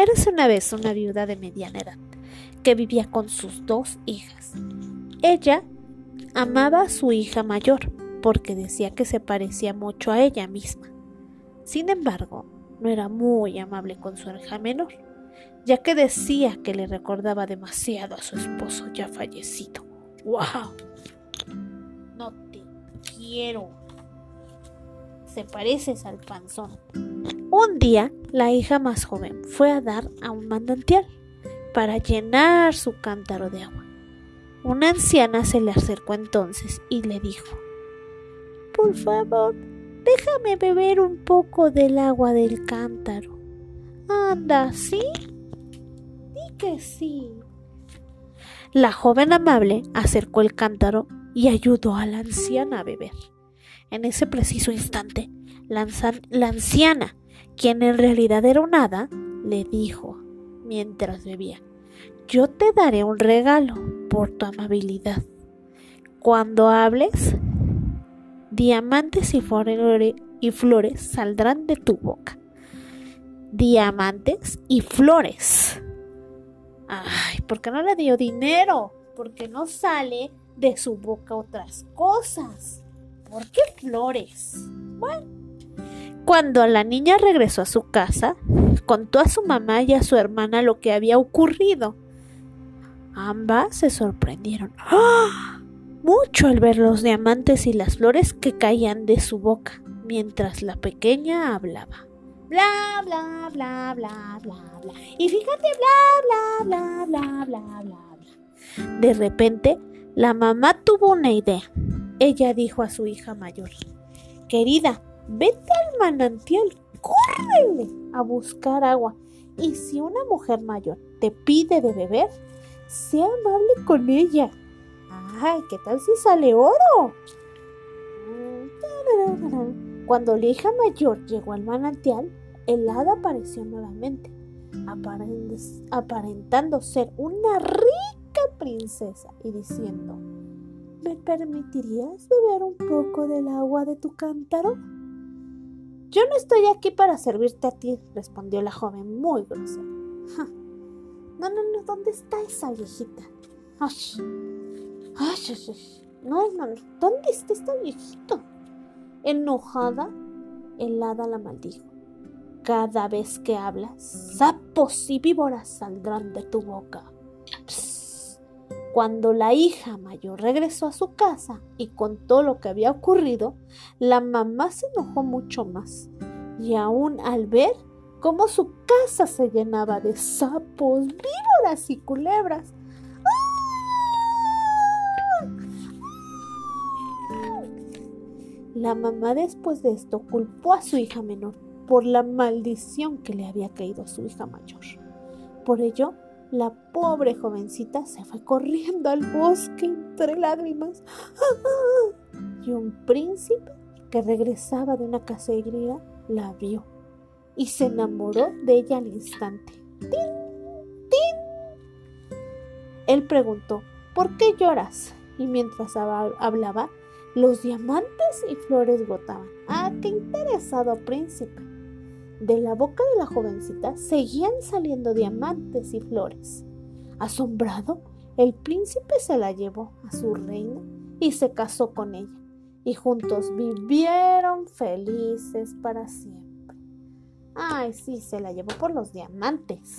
Érase una vez una viuda de mediana edad que vivía con sus dos hijas. Ella amaba a su hija mayor porque decía que se parecía mucho a ella misma. Sin embargo, no era muy amable con su hija menor, ya que decía que le recordaba demasiado a su esposo ya fallecido. ¡Wow! No te quiero. Se pareces al panzón. Un día, la hija más joven fue a dar a un manantial para llenar su cántaro de agua. Una anciana se le acercó entonces y le dijo, Por favor, déjame beber un poco del agua del cántaro. Anda, ¿sí? Di que sí. La joven amable acercó el cántaro y ayudó a la anciana a beber. En ese preciso instante, la anciana, quien en realidad era un hada, le dijo mientras bebía, yo te daré un regalo por tu amabilidad. Cuando hables, diamantes y, y flores saldrán de tu boca. Diamantes y flores. Ay, ¿por qué no le dio dinero? Porque no sale de su boca otras cosas. ¿Por qué flores? Bueno, cuando la niña regresó a su casa, contó a su mamá y a su hermana lo que había ocurrido. Ambas se sorprendieron ¡Ah! mucho al ver los diamantes y las flores que caían de su boca mientras la pequeña hablaba. Bla, bla, bla, bla, bla, bla. Y fíjate, bla, bla, bla, bla, bla, bla, bla. De repente, la mamá tuvo una idea. Ella dijo a su hija mayor, Querida, vete al manantial, córrele a buscar agua. Y si una mujer mayor te pide de beber, sea amable con ella. Ay, ¿qué tal si sale oro? Cuando la hija mayor llegó al manantial, el hada apareció nuevamente, aparentando ser una rica princesa y diciendo, ¿me permitirías beber un poco del agua de tu cántaro? Yo no estoy aquí para servirte a ti, respondió la joven muy grosera. No, no, no, ¿dónde está esa viejita? Ay, ay, ay, No, no, no, ¿dónde está esta viejita? Enojada, el hada la maldijo. Cada vez que hablas, sapos y víboras saldrán de tu boca. Cuando la hija mayor regresó a su casa y contó lo que había ocurrido, la mamá se enojó mucho más. Y aún al ver cómo su casa se llenaba de sapos, víboras y culebras, La mamá después de esto culpó a su hija menor por la maldición que le había caído a su hija mayor. Por ello, la pobre jovencita se fue corriendo al bosque entre lágrimas. Y un príncipe que regresaba de una cacería la vio y se enamoró de ella al instante. ¡Tin! ¡Tin! Él preguntó, ¿por qué lloras? Y mientras hablaba, los diamantes y flores brotaban. ¡Ah, qué interesado príncipe! De la boca de la jovencita seguían saliendo diamantes y flores. Asombrado, el príncipe se la llevó a su reina y se casó con ella, y juntos vivieron felices para siempre. Ay, sí, se la llevó por los diamantes.